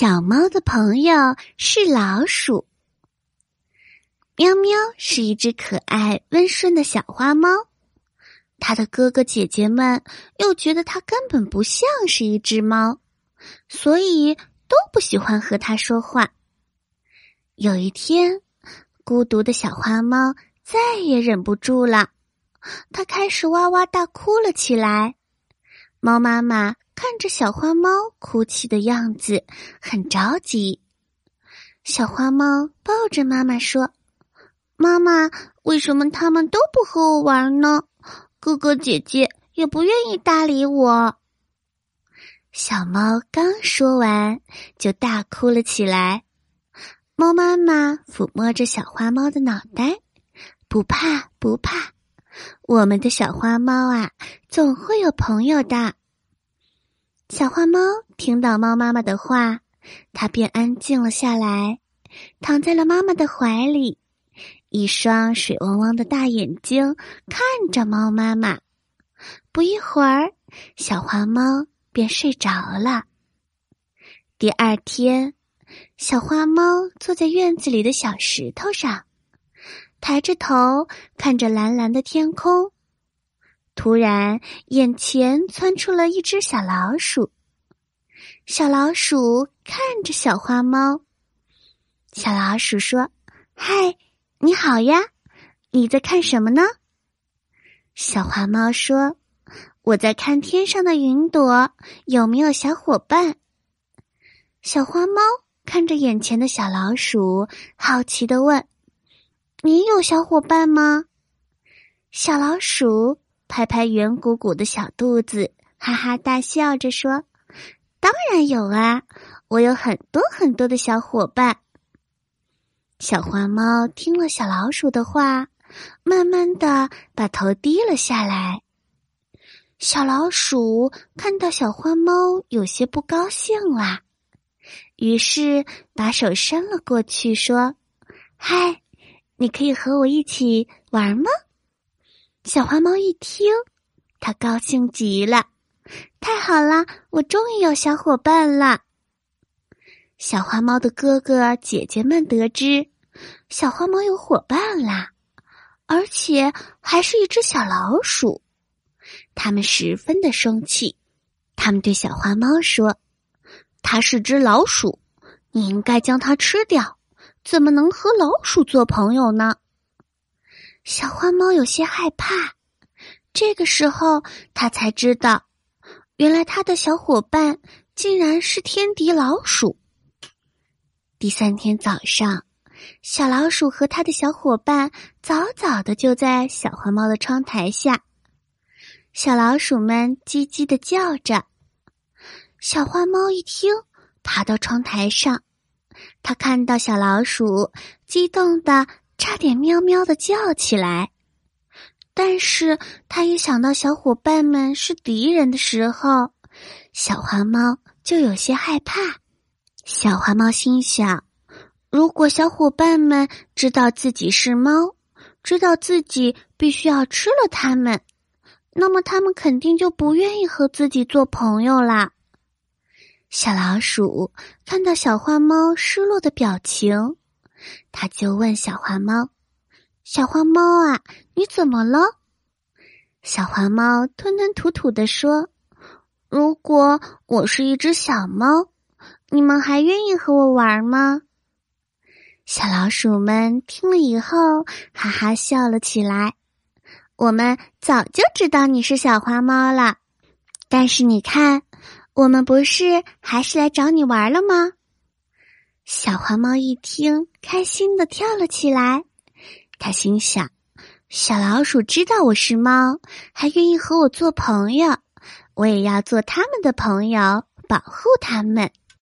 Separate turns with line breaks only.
小猫的朋友是老鼠。喵喵是一只可爱温顺的小花猫，它的哥哥姐姐们又觉得它根本不像是一只猫，所以都不喜欢和它说话。有一天，孤独的小花猫再也忍不住了，它开始哇哇大哭了起来。猫妈妈。看着小花猫哭泣的样子，很着急。小花猫抱着妈妈说：“妈妈，为什么他们都不和我玩呢？哥哥姐姐也不愿意搭理我。”小猫刚说完，就大哭了起来。猫妈妈抚摸着小花猫的脑袋：“不怕，不怕，我们的小花猫啊，总会有朋友的。”小花猫听到猫妈妈的话，它便安静了下来，躺在了妈妈的怀里，一双水汪汪的大眼睛看着猫妈妈。不一会儿，小花猫便睡着了。第二天，小花猫坐在院子里的小石头上，抬着头看着蓝蓝的天空。突然，眼前窜出了一只小老鼠。小老鼠看着小花猫。小老鼠说：“嗨，你好呀，你在看什么呢？”小花猫说：“我在看天上的云朵，有没有小伙伴？”小花猫看着眼前的小老鼠，好奇的问：“你有小伙伴吗？”小老鼠。拍拍圆鼓鼓的小肚子，哈哈大笑着说：“当然有啊，我有很多很多的小伙伴。”小花猫听了小老鼠的话，慢慢的把头低了下来。小老鼠看到小花猫有些不高兴啦，于是把手伸了过去，说：“嗨，你可以和我一起玩吗？”小花猫一听，它高兴极了，太好了，我终于有小伙伴了。小花猫的哥哥姐姐们得知小花猫有伙伴啦，而且还是一只小老鼠，他们十分的生气。他们对小花猫说：“它是只老鼠，你应该将它吃掉，怎么能和老鼠做朋友呢？”小花猫有些害怕，这个时候它才知道，原来它的小伙伴竟然是天敌老鼠。第三天早上，小老鼠和它的小伙伴早早的就在小花猫的窗台下，小老鼠们叽叽的叫着。小花猫一听，爬到窗台上，它看到小老鼠，激动的。差点喵喵的叫起来，但是他一想到小伙伴们是敌人的时候，小花猫就有些害怕。小花猫心想：如果小伙伴们知道自己是猫，知道自己必须要吃了它们，那么他们肯定就不愿意和自己做朋友啦。小老鼠看到小花猫失落的表情。他就问小花猫：“小花猫啊，你怎么了？”小花猫吞吞吐吐的说：“如果我是一只小猫，你们还愿意和我玩吗？”小老鼠们听了以后，哈哈笑了起来。我们早就知道你是小花猫了，但是你看，我们不是还是来找你玩了吗？小花猫一听，开心的跳了起来。它心想：“小老鼠知道我是猫，还愿意和我做朋友，我也要做他们的朋友，保护他们。”